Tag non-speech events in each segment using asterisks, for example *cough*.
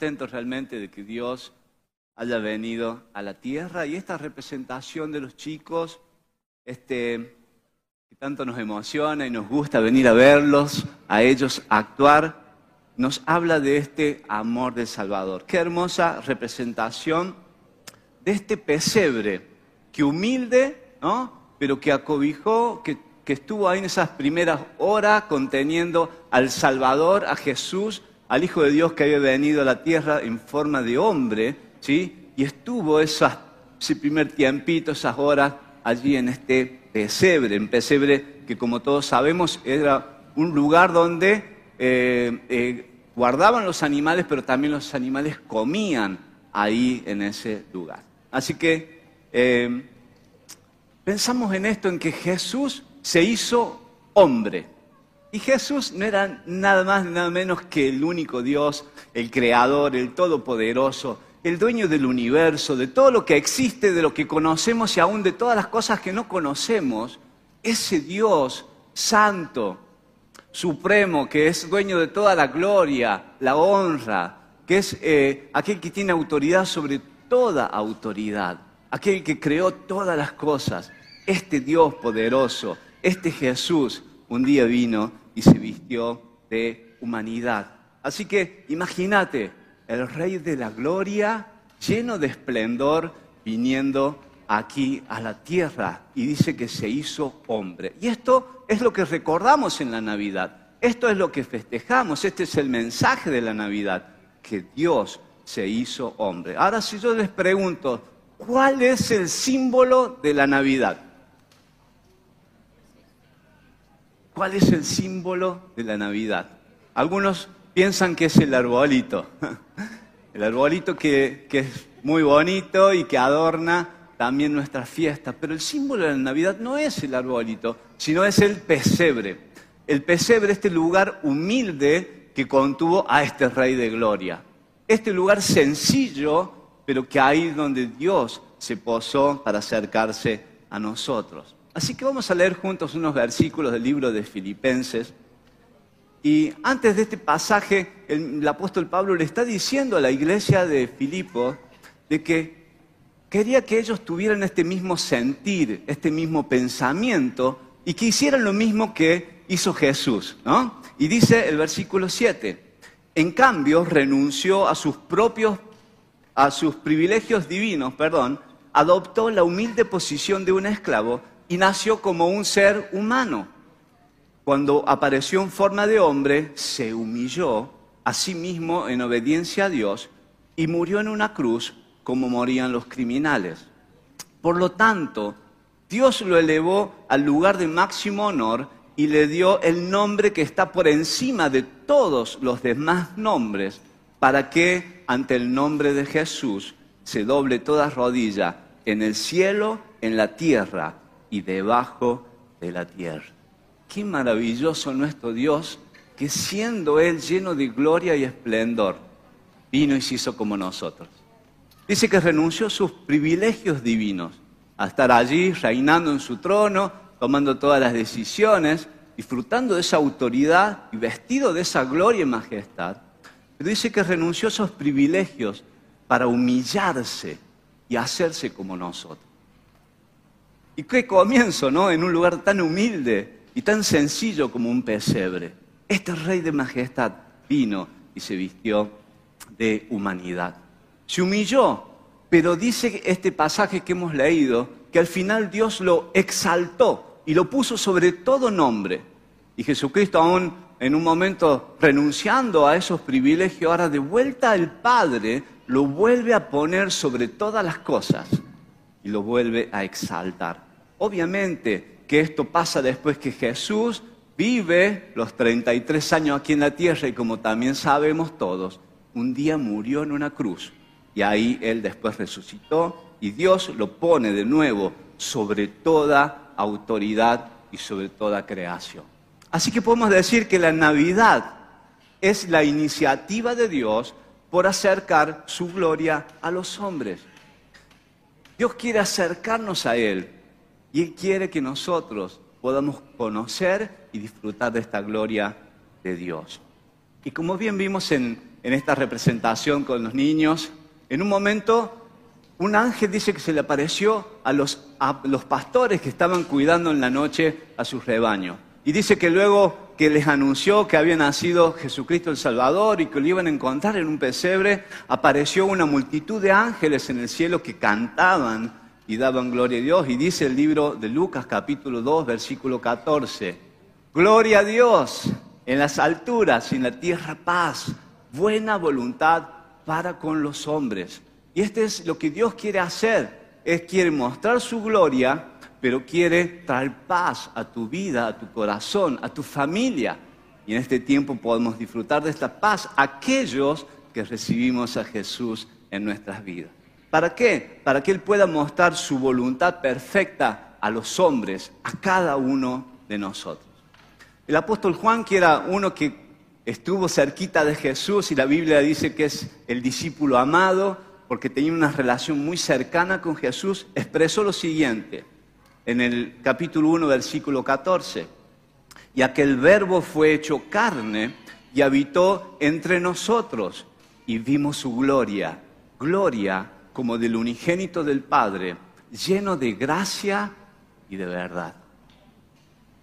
Contentos realmente de que Dios haya venido a la tierra y esta representación de los chicos, este, que tanto nos emociona y nos gusta venir a verlos, a ellos actuar, nos habla de este amor del Salvador. Qué hermosa representación de este pesebre, que humilde, ¿no? pero que acobijó, que, que estuvo ahí en esas primeras horas conteniendo al Salvador, a Jesús, al Hijo de Dios que había venido a la tierra en forma de hombre, ¿sí? Y estuvo esas, ese primer tiempito, esas horas allí en este pesebre, en pesebre que como todos sabemos era un lugar donde eh, eh, guardaban los animales, pero también los animales comían ahí en ese lugar. Así que eh, pensamos en esto, en que Jesús se hizo hombre. Y Jesús no era nada más ni nada menos que el único Dios, el creador, el todopoderoso, el dueño del universo, de todo lo que existe, de lo que conocemos y aún de todas las cosas que no conocemos. Ese Dios santo, supremo, que es dueño de toda la gloria, la honra, que es eh, aquel que tiene autoridad sobre toda autoridad, aquel que creó todas las cosas. Este Dios poderoso, este Jesús, un día vino y se vistió de humanidad. Así que imagínate, el Rey de la Gloria, lleno de esplendor, viniendo aquí a la tierra y dice que se hizo hombre. Y esto es lo que recordamos en la Navidad. Esto es lo que festejamos. Este es el mensaje de la Navidad, que Dios se hizo hombre. Ahora si yo les pregunto, ¿cuál es el símbolo de la Navidad? ¿Cuál es el símbolo de la Navidad? Algunos piensan que es el arbolito. *laughs* El arbolito que, es muy bonito y que adorna también nuestra fiesta. Pero el símbolo de la Navidad no es el arbolito, sino es el pesebre. El pesebre, este lugar humilde que contuvo a este Rey de Gloria. Este lugar sencillo, pero que ahí donde Dios se posó para acercarse a nosotros. Así que vamos a leer juntos unos versículos del libro de Filipenses. Y antes de este pasaje, el, apóstol Pablo le está diciendo a la iglesia de Filipo de que quería que ellos tuvieran este mismo sentir, este mismo pensamiento y que hicieran lo mismo que hizo Jesús. ¿no? Y dice el versículo 7, en cambio renunció a sus propios, a sus privilegios divinos, perdón, adoptó la humilde posición de un esclavo y nació como un ser humano. Cuando apareció en forma de hombre, se humilló a sí mismo en obediencia a Dios y murió en una cruz como morían los criminales. Por lo tanto, Dios lo elevó al lugar de máximo honor y le dio el nombre que está por encima de todos los demás nombres, para que ante el nombre de Jesús se doble toda rodilla en el cielo, en la tierra y debajo de la tierra. Qué maravilloso nuestro Dios, que siendo Él lleno de gloria y esplendor, vino y se hizo como nosotros. Dice que renunció a sus privilegios divinos, a estar allí reinando en su trono, tomando todas las decisiones, disfrutando de esa autoridad y vestido de esa gloria y majestad. Pero dice que renunció a esos privilegios para humillarse y hacerse como nosotros. Y qué comienzo, ¿no? En un lugar tan humilde y tan sencillo como un pesebre. Este rey de majestad vino y se vistió de humanidad. Se humilló, pero dice este pasaje que hemos leído que al final Dios lo exaltó y lo puso sobre todo nombre. Y Jesucristo aún en un momento renunciando a esos privilegios, ahora de vuelta al Padre, lo vuelve a poner sobre todas las cosas y lo vuelve a exaltar. Obviamente que esto pasa después que Jesús vive los 33 años aquí en la tierra y como también sabemos todos, un día murió en una cruz y ahí Él después resucitó y Dios lo pone de nuevo sobre toda autoridad y sobre toda creación. Así que podemos decir que la Navidad es la iniciativa de Dios por acercar su gloria a los hombres. Dios quiere acercarnos a Él y Él quiere que nosotros podamos conocer y disfrutar de esta gloria de Dios. Y como bien vimos en, en esta representación con los niños, en un momento un ángel dice que se le apareció a los, a los pastores que estaban cuidando en la noche a su rebaño. Y dice que luego que les anunció que había nacido Jesucristo el Salvador y que lo iban a encontrar en un pesebre, apareció una multitud de ángeles en el cielo que cantaban y daban gloria a Dios. Y dice el libro de Lucas capítulo 2, versículo 14, Gloria a Dios en las alturas y en la tierra paz, buena voluntad para con los hombres. Y este es lo que Dios quiere hacer. Es quiere mostrar su gloria, pero quiere traer paz a tu vida, a tu corazón, a tu familia. Y en este tiempo podemos disfrutar de esta paz aquellos que recibimos a Jesús en nuestras vidas. ¿Para qué? Para que Él pueda mostrar su voluntad perfecta a los hombres, a cada uno de nosotros. El apóstol Juan, que era uno que estuvo cerquita de Jesús y la Biblia dice que es el discípulo amado, porque tenía una relación muy cercana con Jesús, expresó lo siguiente en el capítulo 1, versículo 14. Y aquel verbo fue hecho carne y habitó entre nosotros y vimos su gloria, gloria como del unigénito del Padre, lleno de gracia y de verdad.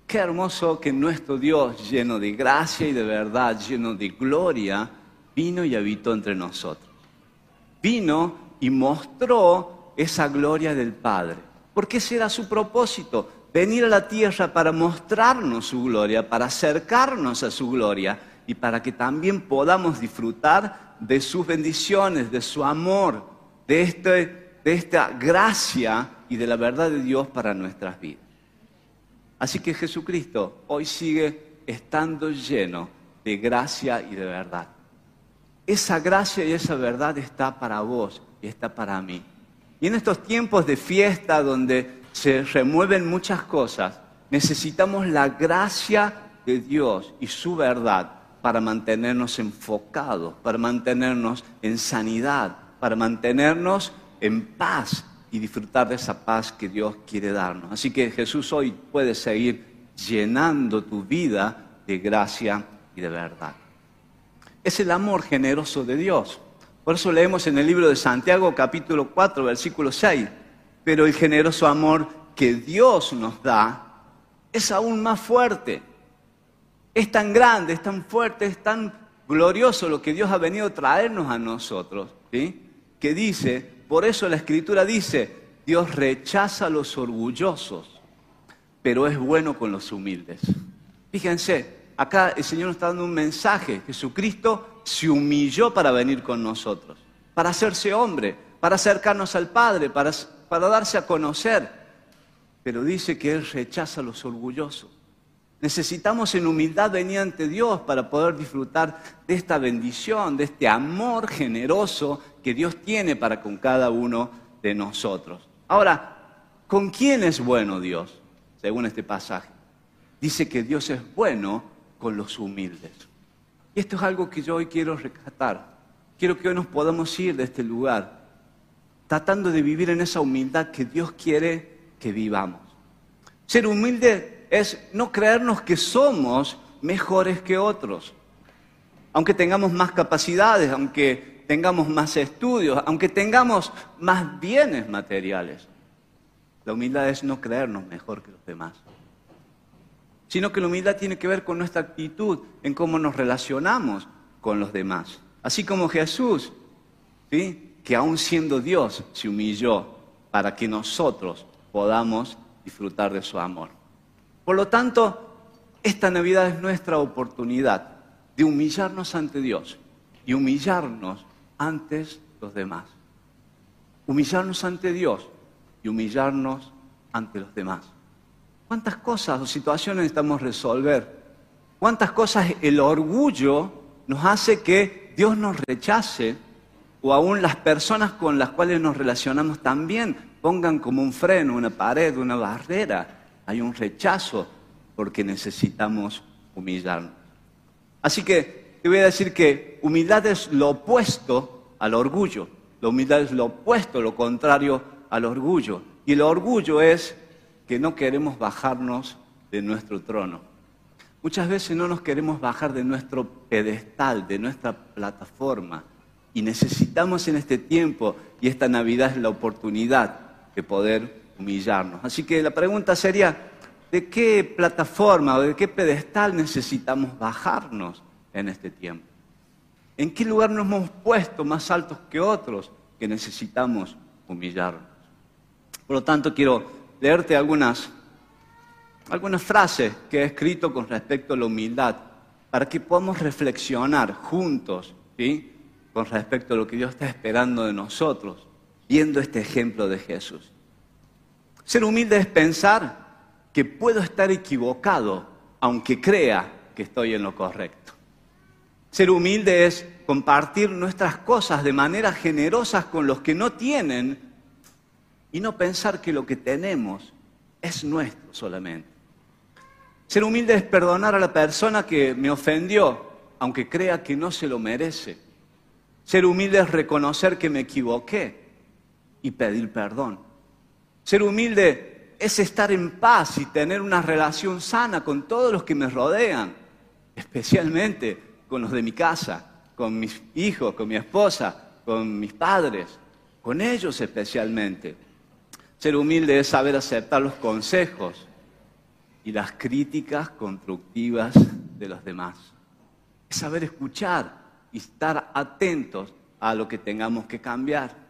Qué hermoso que nuestro Dios, lleno de gracia y de verdad, lleno de gloria, vino y habitó entre nosotros vino y mostró esa gloria del Padre. Porque ese era su propósito, venir a la tierra para mostrarnos su gloria, para acercarnos a su gloria y para que también podamos disfrutar de sus bendiciones, de su amor, de, este, de esta gracia y de la verdad de Dios para nuestras vidas. Así que Jesucristo hoy sigue estando lleno de gracia y de verdad. Esa gracia y esa verdad está para vos y está para mí. Y en estos tiempos de fiesta donde se remueven muchas cosas, necesitamos la gracia de Dios y su verdad para mantenernos enfocados, para mantenernos en sanidad, para mantenernos en paz y disfrutar de esa paz que Dios quiere darnos. Así que Jesús hoy puede seguir llenando tu vida de gracia y de verdad es el amor generoso de Dios. Por eso leemos en el libro de Santiago capítulo 4, versículo 6, pero el generoso amor que Dios nos da es aún más fuerte. Es tan grande, es tan fuerte, es tan glorioso lo que Dios ha venido a traernos a nosotros, que dice, por eso la escritura dice, Dios rechaza a los orgullosos, pero es bueno con los humildes. Fíjense, acá el Señor nos está dando un mensaje. Jesucristo se humilló para venir con nosotros, para hacerse hombre, para acercarnos al Padre, para, para darse a conocer. Pero dice que Él rechaza a los orgullosos. Necesitamos en humildad venir ante Dios para poder disfrutar de esta bendición, de este amor generoso que Dios tiene para con cada uno de nosotros. Ahora, ¿con quién es bueno Dios? Según este pasaje. Dice que Dios es bueno con los humildes. Y esto es algo que yo hoy quiero rescatar. Quiero que hoy nos podamos ir de este lugar tratando de vivir en esa humildad que Dios quiere que vivamos. Ser humilde es no creernos que somos mejores que otros. Aunque tengamos más capacidades, aunque tengamos más estudios, aunque tengamos más bienes materiales. La humildad es no creernos mejor que los demás sino que la humildad tiene que ver con nuestra actitud en cómo nos relacionamos con los demás. Así como Jesús, que aún siendo Dios, se humilló para que nosotros podamos disfrutar de su amor. Por lo tanto, esta Navidad es nuestra oportunidad de humillarnos ante Dios y humillarnos ante los demás. Humillarnos ante Dios y humillarnos ante los demás. ¿Cuántas cosas o situaciones necesitamos resolver? ¿Cuántas cosas el orgullo nos hace que Dios nos rechace o aún las personas con las cuales nos relacionamos también pongan como un freno, una pared, una barrera? Hay un rechazo porque necesitamos humillarnos. Así que te voy a decir que humildad es lo opuesto al orgullo. La humildad es lo opuesto, lo contrario al orgullo. Y el orgullo es que no queremos bajarnos de nuestro trono. Muchas veces no nos queremos bajar de nuestro pedestal, de nuestra plataforma. Y necesitamos en este tiempo, y esta Navidad es la oportunidad de poder humillarnos. Así que la pregunta sería, ¿de qué plataforma o de qué pedestal necesitamos bajarnos en este tiempo? ¿En qué lugar nos hemos puesto más altos que otros que necesitamos humillarnos? Por lo tanto, quiero leerte algunas, algunas frases que he escrito con respecto a la humildad para que podamos reflexionar juntos ¿sí? con respecto a lo que Dios está esperando de nosotros, viendo este ejemplo de Jesús. Ser humilde es pensar que puedo estar equivocado aunque crea que estoy en lo correcto. Ser humilde es compartir nuestras cosas de manera generosa con los que no tienen y no pensar que lo que tenemos es nuestro solamente. Ser humilde es perdonar a la persona que me ofendió, aunque crea que no se lo merece. Ser humilde es reconocer que me equivoqué y pedir perdón. Ser humilde es estar en paz y tener una relación sana con todos los que me rodean, especialmente con los de mi casa, con mis hijos, con mi esposa, con mis padres, con ellos especialmente. Ser humilde es saber aceptar los consejos y las críticas constructivas de los demás. Es saber escuchar y estar atentos a lo que tengamos que cambiar.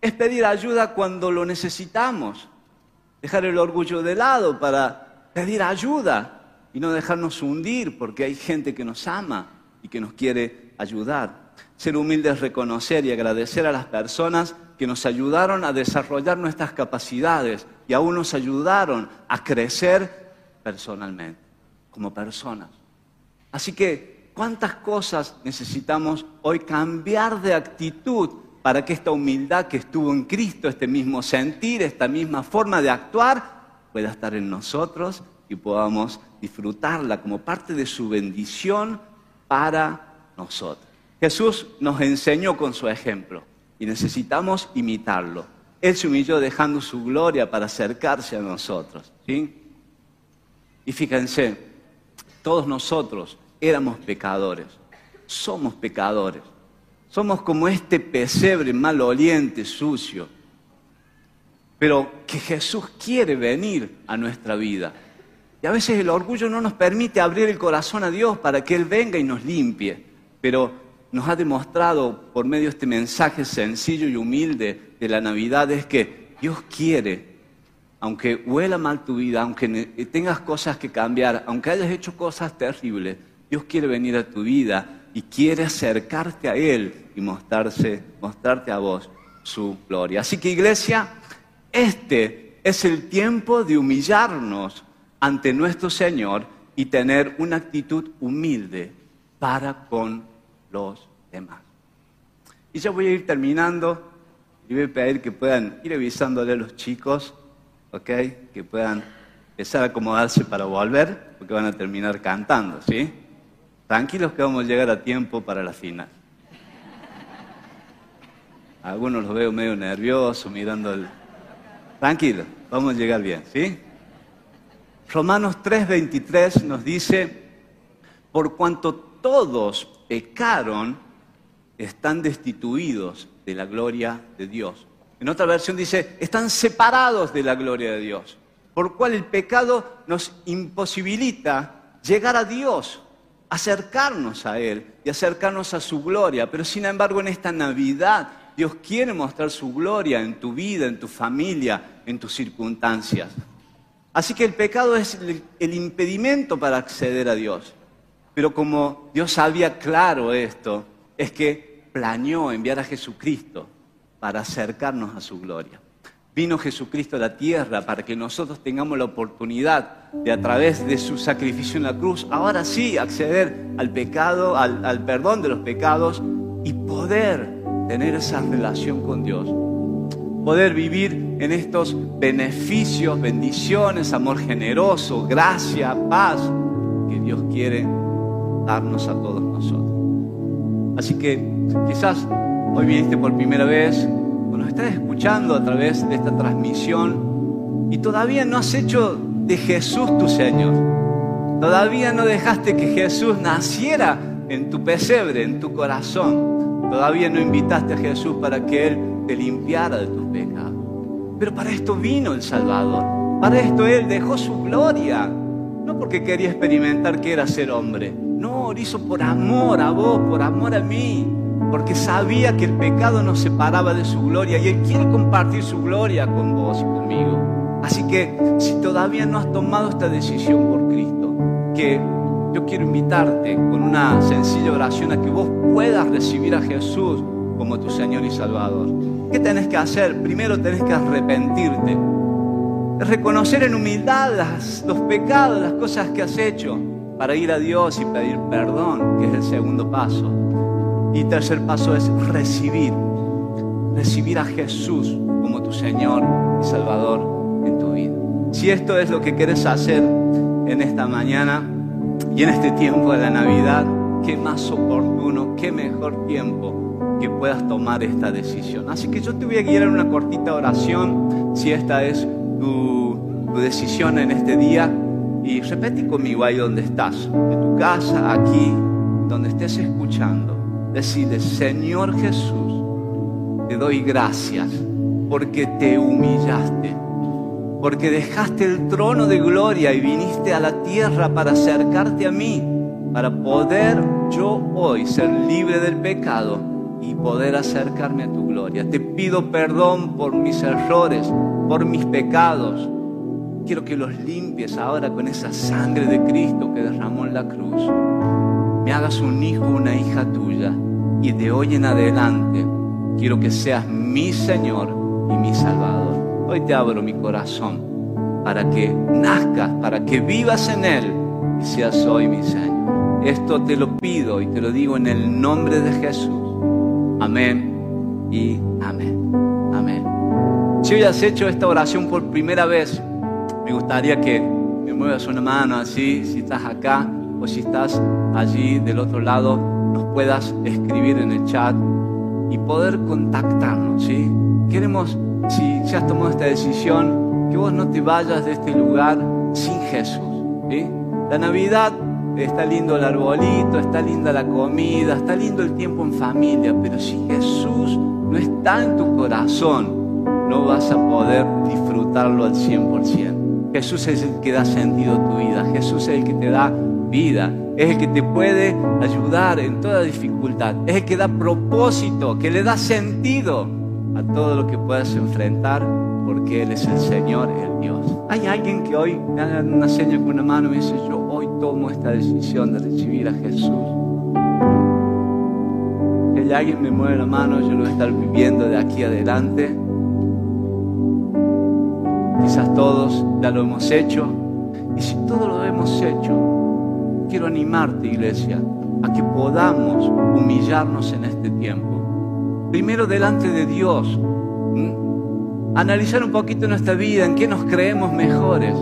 Es pedir ayuda cuando lo necesitamos. Dejar el orgullo de lado para pedir ayuda y no dejarnos hundir porque hay gente que nos ama y que nos quiere ayudar. Ser humilde es reconocer y agradecer a las personas que nos ayudaron a desarrollar nuestras capacidades y aún nos ayudaron a crecer personalmente, como personas. Así que, ¿cuántas cosas necesitamos hoy cambiar de actitud para que esta humildad que estuvo en Cristo, este mismo sentir, esta misma forma de actuar, pueda estar en nosotros y podamos disfrutarla como parte de su bendición para nosotros? Jesús nos enseñó con su ejemplo y necesitamos imitarlo. Él se humilló dejando su gloria para acercarse a nosotros. Y fíjense, todos nosotros éramos pecadores, somos pecadores, somos como este pesebre maloliente, sucio, pero que Jesús quiere venir a nuestra vida. Y a veces el orgullo no nos permite abrir el corazón a Dios para que Él venga y nos limpie, pero nos ha demostrado por medio de este mensaje sencillo y humilde de la Navidad es que Dios quiere, aunque huela mal tu vida, aunque tengas cosas que cambiar, aunque hayas hecho cosas terribles, Dios quiere venir a tu vida y quiere acercarte a Él y mostrarse, mostrarte a vos su gloria. Así que iglesia, este es el tiempo de humillarnos ante nuestro Señor y tener una actitud humilde para con los demás. Y ya voy a ir terminando y voy a pedir que puedan ir avisándole a los chicos, ¿ok? Que puedan empezar a acomodarse para volver, porque van a terminar cantando, ¿sí? Tranquilos que vamos a llegar a tiempo para la final. Algunos los veo medio nerviosos mirando el... Tranquilo, vamos a llegar bien, ¿sí? Romanos 3:23 nos dice, por cuanto todos pecaron están destituidos de la gloria de Dios. En otra versión dice, están separados de la gloria de Dios, por cual el pecado nos imposibilita llegar a Dios, acercarnos a Él y acercarnos a su gloria. Pero sin embargo en esta Navidad Dios quiere mostrar su gloria en tu vida, en tu familia, en tus circunstancias. Así que el pecado es el impedimento para acceder a Dios. Pero como Dios sabía claro esto, es que planeó enviar a Jesucristo para acercarnos a su gloria. Vino Jesucristo a la tierra para que nosotros tengamos la oportunidad de a través de su sacrificio en la cruz, ahora sí acceder al pecado, al, perdón de los pecados y poder tener esa relación con Dios. Poder vivir en estos beneficios, bendiciones, amor generoso, gracia, paz que Dios quiere darnos a todos nosotros. Así que quizás hoy viniste por primera vez nos estás escuchando a través de esta transmisión y todavía no has hecho de Jesús tu Señor. Todavía no dejaste que Jesús naciera en tu pesebre, en tu corazón. Todavía no invitaste a Jesús para que Él te limpiara de tus pecados. Pero para esto vino el Salvador. Para esto Él dejó su gloria. No porque quería experimentar que era ser hombre. No, lo hizo por amor a vos, por amor a mí. Porque sabía que el pecado nos separaba de su gloria y Él quiere compartir su gloria con vos y conmigo. Así que si todavía no has tomado esta decisión por Cristo, que yo quiero invitarte con una sencilla oración a que vos puedas recibir a Jesús como tu Señor y Salvador. ¿Qué tenés que hacer? Primero tenés que arrepentirte. Reconocer en humildad los pecados, las cosas que has hecho, para ir a Dios y pedir perdón, que es el segundo paso. Y tercer paso es recibir, recibir a Jesús como tu Señor y Salvador en tu vida. Si esto es lo que quieres hacer en esta mañana y en este tiempo de la Navidad, qué más oportuno, qué mejor tiempo que puedas tomar esta decisión. Así que yo te voy a guiar en una cortita oración, si esta es tu, decisión en este día. Y repete conmigo ahí donde estás, de tu casa, aquí, donde estés escuchando. Decide, Señor Jesús, te doy gracias porque te humillaste, porque dejaste el trono de gloria y viniste a la tierra para acercarte a mí, para poder yo hoy ser libre del pecado y poder acercarme a tu gloria. Te pido perdón por mis errores, por mis pecados. Quiero que los limpies ahora con esa sangre de Cristo que derramó en la cruz. Me hagas un hijo, una hija tuya. Y de hoy en adelante quiero que seas mi Señor y mi Salvador. Hoy te abro mi corazón para que nazcas, para que vivas en Él y seas hoy mi Señor. Esto te lo pido y te lo digo en el nombre de Jesús. Amén y amén. Amén. Si hoy has hecho esta oración por primera vez, me gustaría que me muevas una mano así, si estás acá o si estás allí del otro lado, nos puedas escribir en el chat y poder contactarnos, ¿sí? Queremos, si, si has tomado esta decisión, que vos no te vayas de este lugar sin Jesús, ¿sí? La Navidad está lindo el arbolito, está linda la comida, está lindo el tiempo en familia, pero si Jesús no está en tu corazón, no vas a poder disfrutarlo al 100%. Jesús es el que da sentido a tu vida, Jesús es el que te da vida, es el que te puede ayudar en toda dificultad, es el que da propósito, que le da sentido a todo lo que puedas enfrentar, porque Él es el Señor, el Dios. Hay alguien que hoy me haga una seña con una mano y me dice, yo hoy tomo esta decisión de recibir a Jesús. Si alguien me mueve la mano, yo lo voy a estar viviendo de aquí adelante. Quizás todos ya lo hemos hecho. Y si todos lo hemos hecho, quiero animarte, iglesia, a que podamos humillarnos en este tiempo. Primero delante de Dios. Analizar un poquito nuestra vida, en qué nos creemos mejores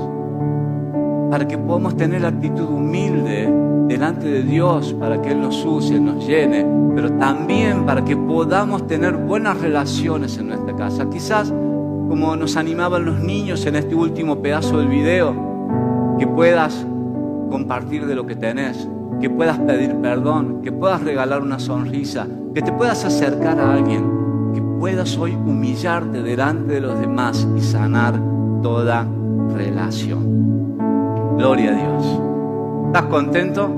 para que podamos tener la actitud humilde delante de Dios, para que Él nos use, nos llene, pero también para que podamos tener buenas relaciones en nuestra casa. Quizás, como nos animaban los niños en este último pedazo del video, que puedas compartir de lo que tenés, que puedas pedir perdón, que puedas regalar una sonrisa, que te puedas acercar a alguien, que puedas hoy humillarte delante de los demás y sanar toda relación. Gloria a Dios. ¿Estás contento?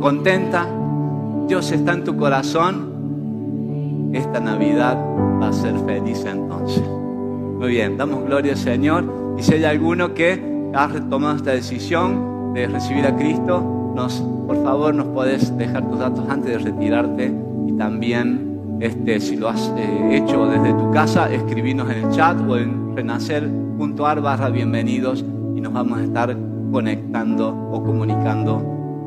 ¿Contenta? Dios está en tu corazón. Esta Navidad va a ser feliz entonces. Muy bien, damos gloria al Señor. Y si hay alguno que ha tomado esta decisión de recibir a Cristo, nos, por favor nos podés dejar tus datos antes de retirarte y también este, si lo has eh, hecho desde tu casa, escribirnos en el chat o en renacer.ar barra bienvenidos y nos vamos a estar conectando o comunicando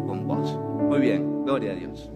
con vos. Muy bien, gloria a Dios.